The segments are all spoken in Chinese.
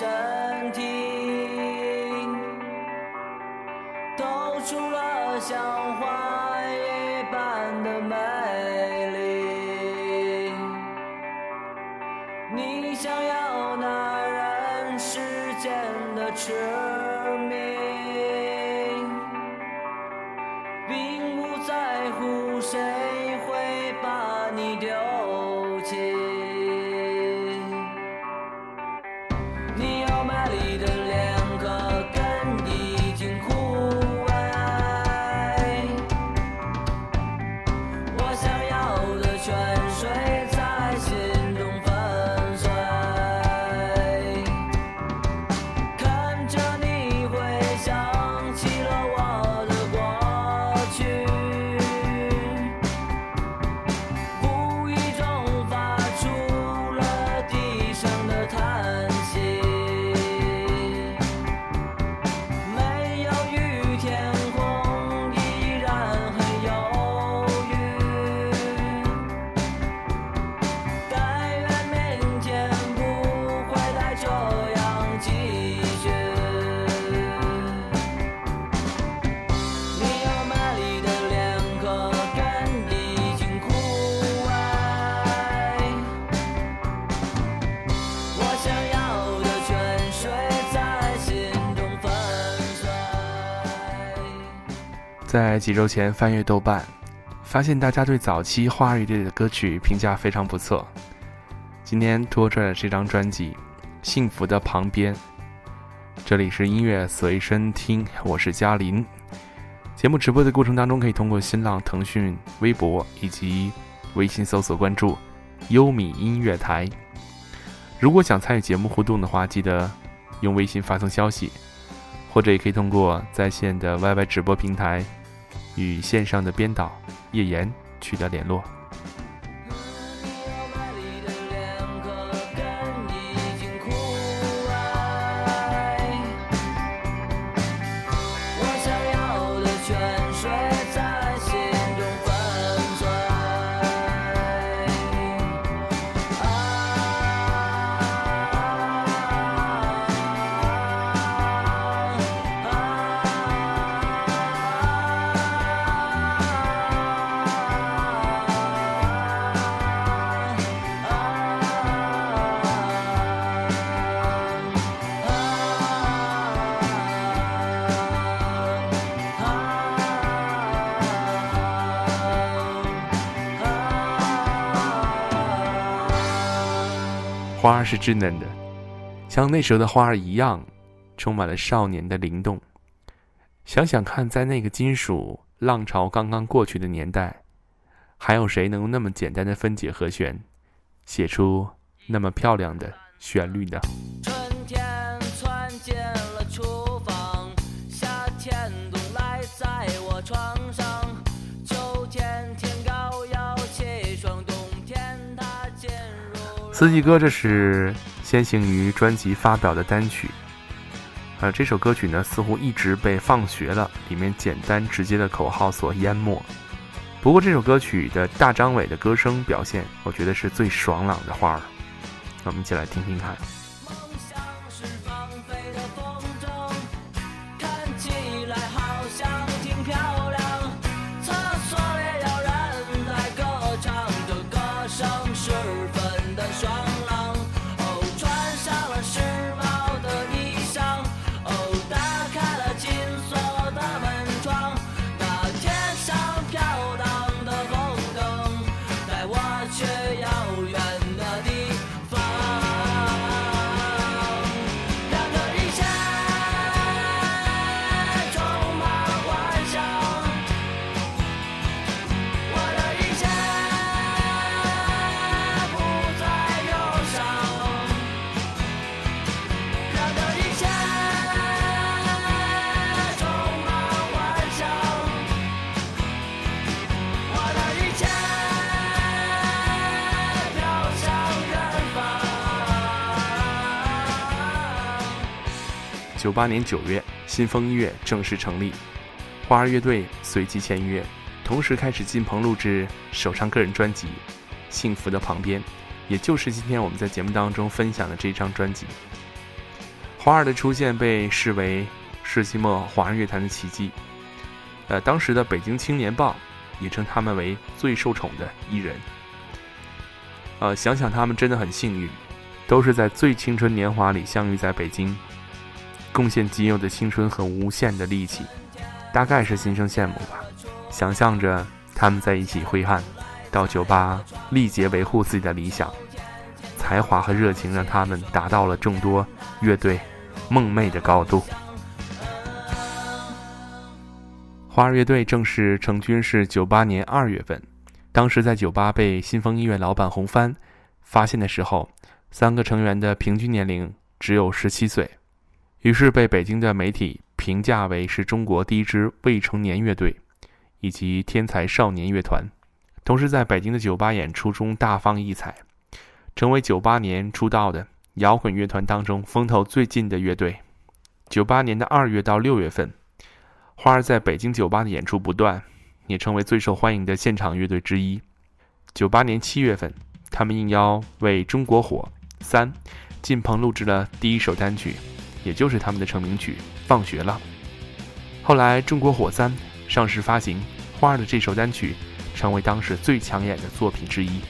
山。在几周前翻阅豆瓣，发现大家对早期花儿乐队的歌曲评价非常不错。今天拖出来的这张专辑《幸福的旁边》，这里是音乐随身听，我是嘉林。节目直播的过程当中，可以通过新浪、腾讯、微博以及微信搜索关注“优米音乐台”。如果想参与节目互动的话，记得用微信发送消息，或者也可以通过在线的 YY 直播平台与线上的编导叶岩取得联络。花儿是稚嫩的，像那时候的花儿一样，充满了少年的灵动。想想看，在那个金属浪潮刚刚过去的年代，还有谁能用那么简单的分解和弦，写出那么漂亮的旋律呢？四季歌，这是先行于专辑发表的单曲。呃，这首歌曲呢，似乎一直被放学了里面简单直接的口号所淹没。不过，这首歌曲的大张伟的歌声表现，我觉得是最爽朗的花儿。那我们一起来听听看。九八年九月，新风音乐正式成立，花儿乐队随即签约，同时开始进棚录制首张个人专辑《幸福的旁边》，也就是今天我们在节目当中分享的这张专辑。花儿的出现被视为世纪末华人乐坛的奇迹。呃，当时的《北京青年报》也称他们为最受宠的艺人。呃，想想他们真的很幸运，都是在最青春年华里相遇在北京，贡献仅有的青春和无限的力气，大概是心生羡慕吧。想象着他们在一起挥汗，到酒吧力竭维护自己的理想，才华和热情让他们达到了众多乐队梦寐的高度。花儿乐队正式成军是九八年二月份，当时在酒吧被新风音乐老板洪帆发现的时候，三个成员的平均年龄只有十七岁，于是被北京的媒体评价为是中国第一支未成年乐队，以及天才少年乐团。同时在北京的酒吧演出中大放异彩，成为九八年出道的摇滚乐团当中风头最劲的乐队。九八年的二月到六月份。花儿在北京酒吧的演出不断，也成为最受欢迎的现场乐队之一。九八年七月份，他们应邀为《中国火三》进棚录制了第一首单曲，也就是他们的成名曲《放学了》。后来，《中国火三》上市发行，花儿的这首单曲成为当时最抢眼的作品之一。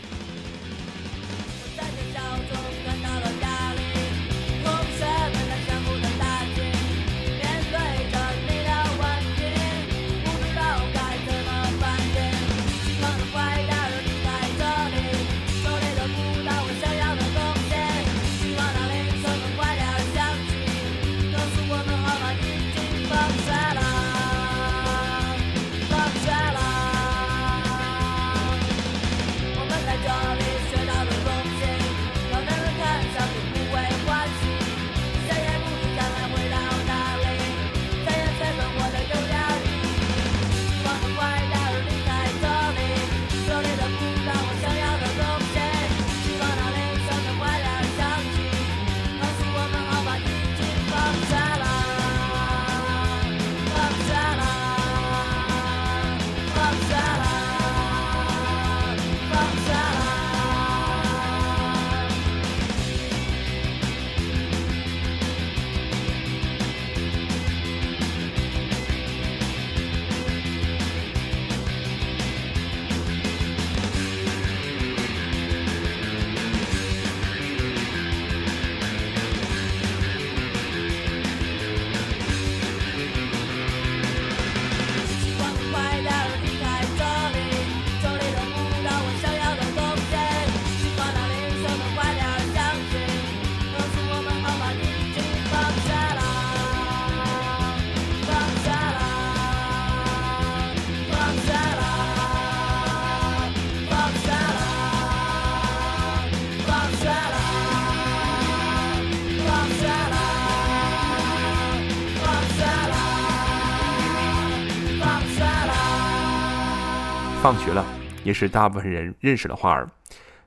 放学了，也是大部分人认识的花儿。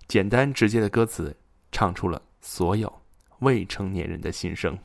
简单直接的歌词，唱出了所有未成年人的心声。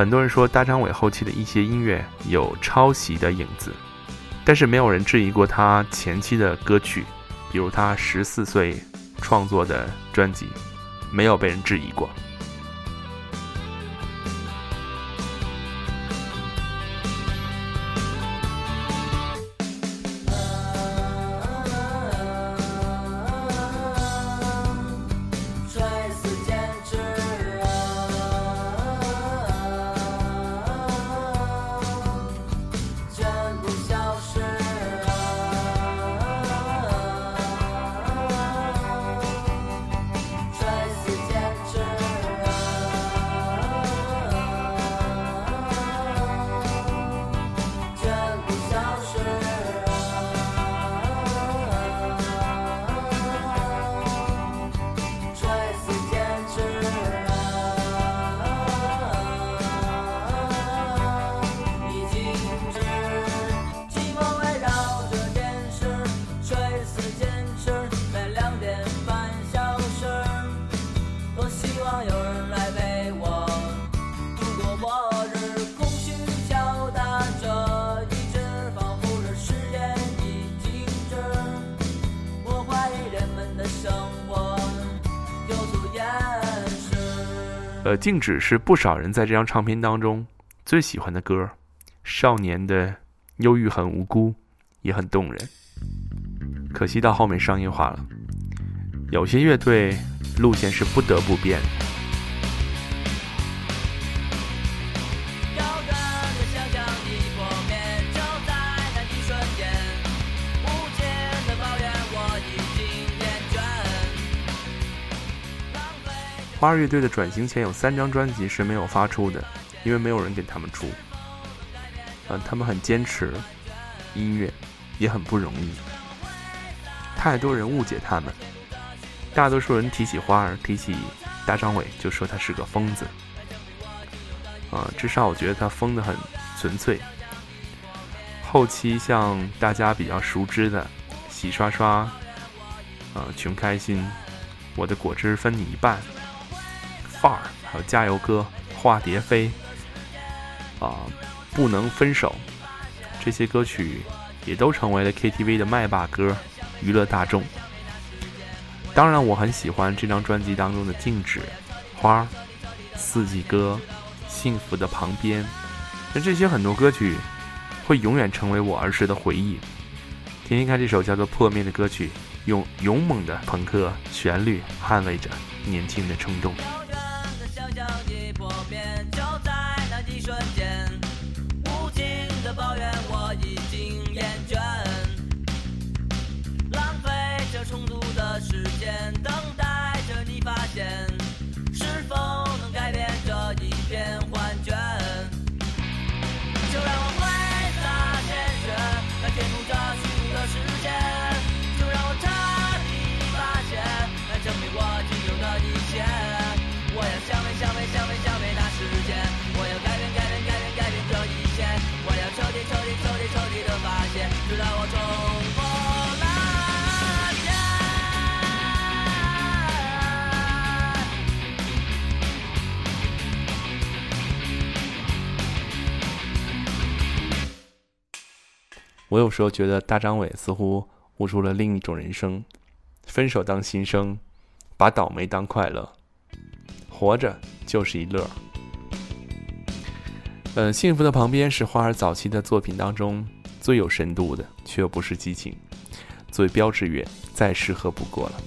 很多人说大张伟后期的一些音乐有抄袭的影子，但是没有人质疑过他前期的歌曲，比如他十四岁创作的专辑，没有被人质疑过。呃，静止是不少人在这张唱片当中最喜欢的歌，少年的忧郁很无辜，也很动人。可惜到后面商业化了，有些乐队路线是不得不变。花儿乐队的转型前有三张专辑是没有发出的，因为没有人给他们出。嗯、他们很坚持音乐，也很不容易。太多人误解他们，大多数人提起花儿，提起大张伟，就说他是个疯子。啊、至少我觉得他疯得很纯粹。后期像大家比较熟知的《洗刷刷》、啊、穷开心、我的果汁分你一半、范儿，还有加油歌、化蝶飞，啊、不能分手，这些歌曲也都成为了 KTV 的麦霸歌，娱乐大众。当然，我很喜欢这张专辑当中的《静止》、《花》、《四季歌》、《幸福的旁边》，那这些很多歌曲会永远成为我儿时的回忆。听听看这首叫做《破灭》的歌曲，用勇猛的朋克旋律捍卫着年轻的冲动。我有时候觉得大张伟似乎悟出了另一种人生：分手当新生，把倒霉当快乐，活着就是一乐。嗯，幸福的旁边是花儿早期的作品当中最有深度的，却又不失激情。作为标志乐，再适合不过了。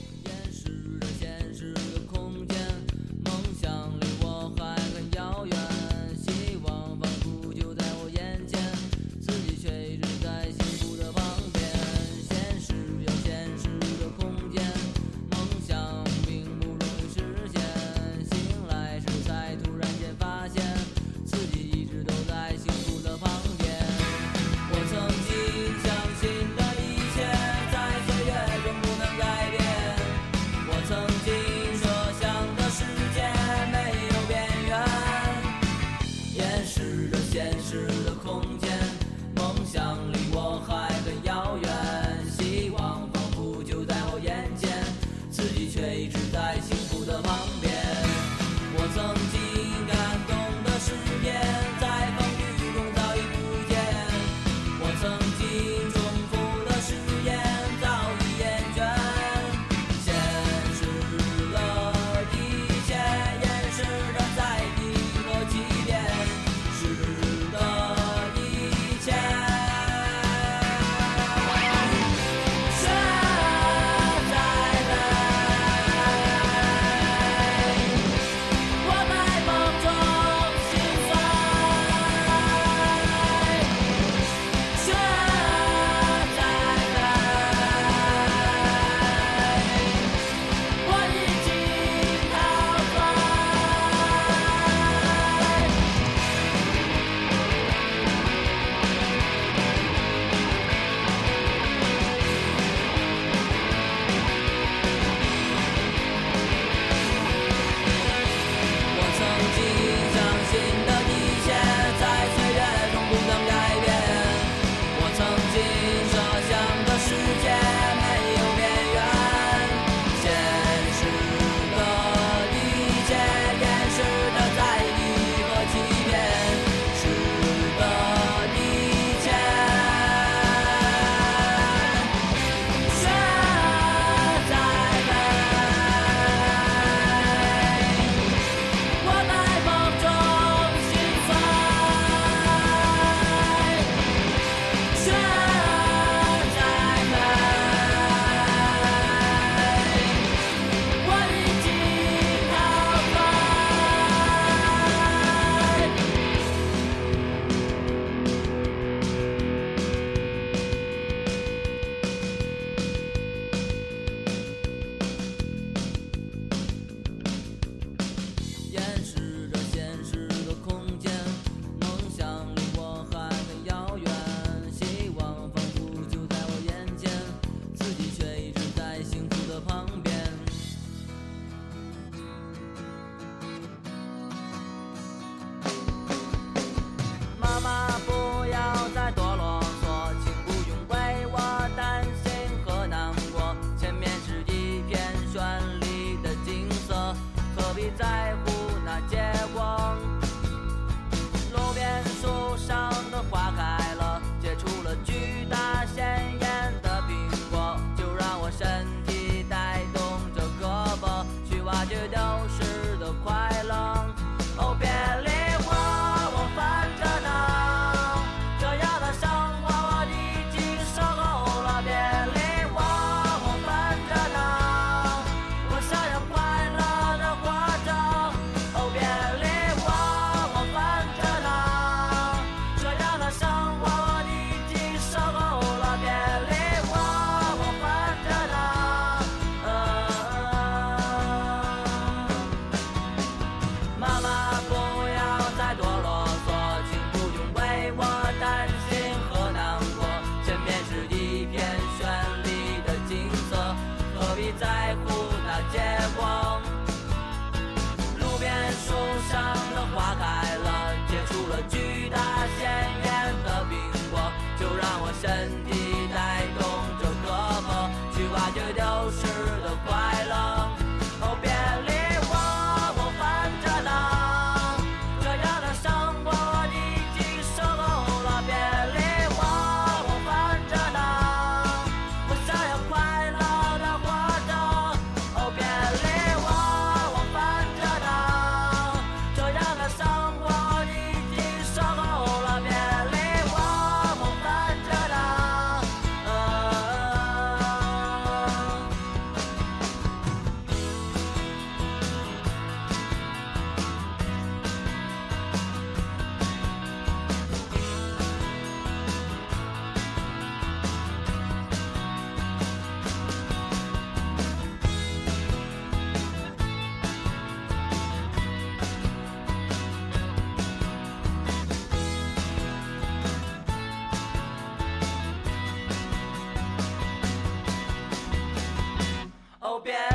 边。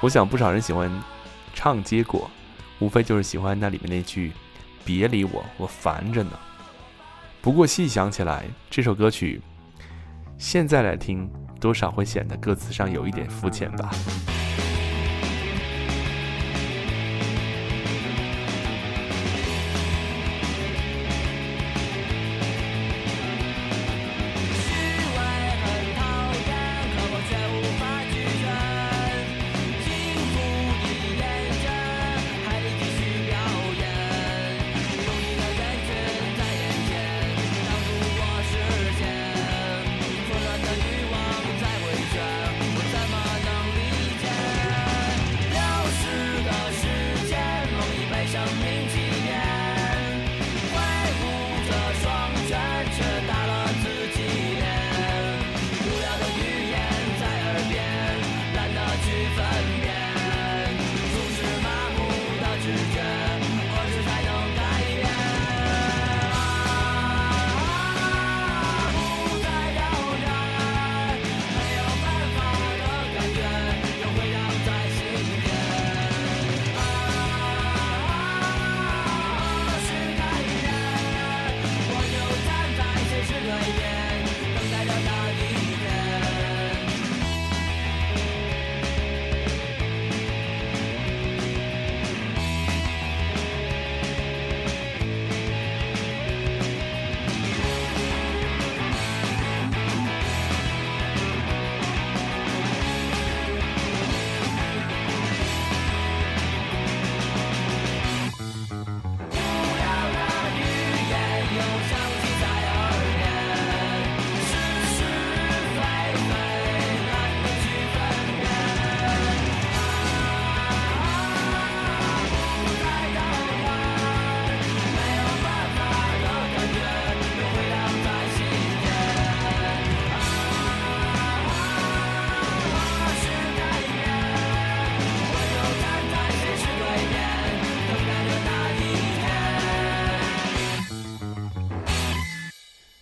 我想不少人喜欢唱结果，无非就是喜欢那里面那句“别理我，我烦着呢”。不过细想起来，这首歌曲现在来听，多少会显得歌词上有一点肤浅吧。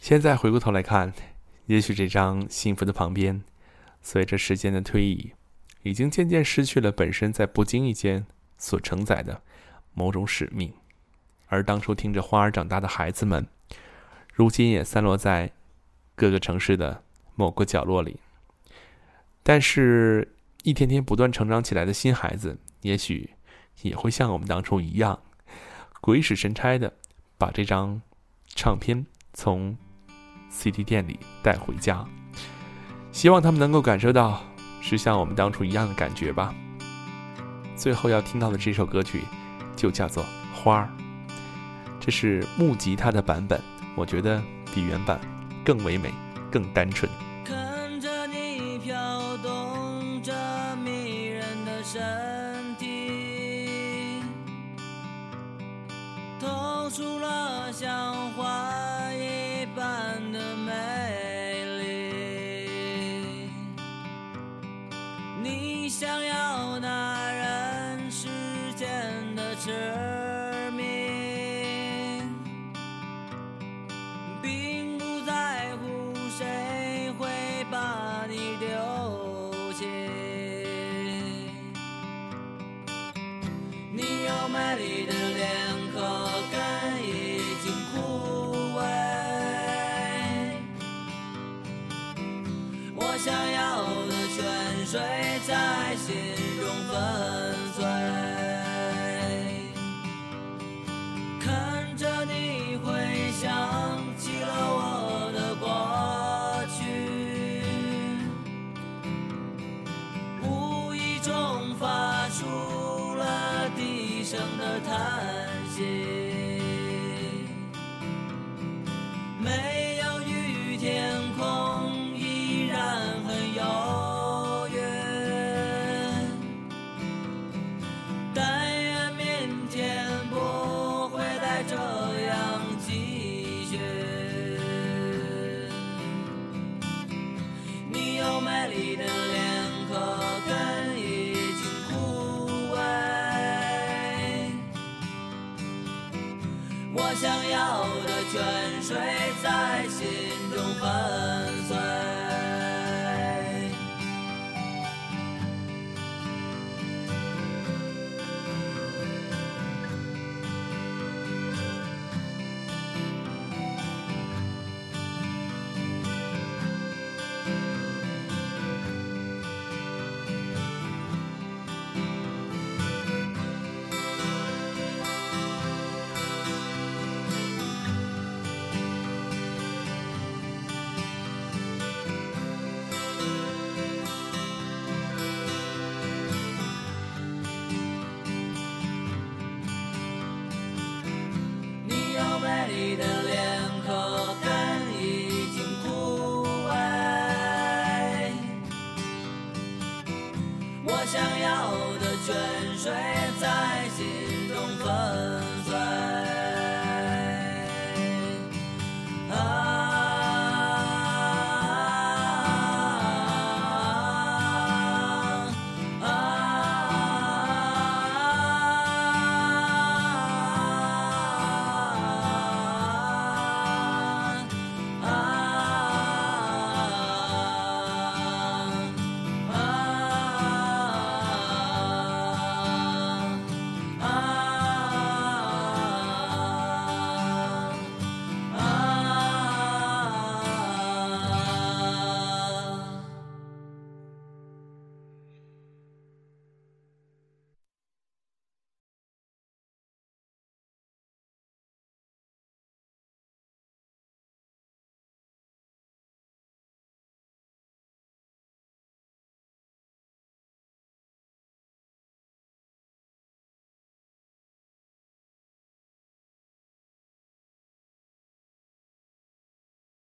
现在回过头来看，也许这张幸福的旁边，随着时间的推移，已经渐渐失去了本身在不经意间所承载的某种使命。而当初听着花儿长大的孩子们，如今也散落在各个城市的某个角落里。但是，一天天不断成长起来的新孩子，也许也会像我们当初一样，鬼使神差的把这张唱片从。CD 店里带回家，希望他们能够感受到是像我们当初一样的感觉吧。最后要听到的这首歌曲就叫做《花儿》，这是木吉他的版本，我觉得比原版更唯美、更单纯。看着你飘动着迷人的身体，透出了像声的叹息。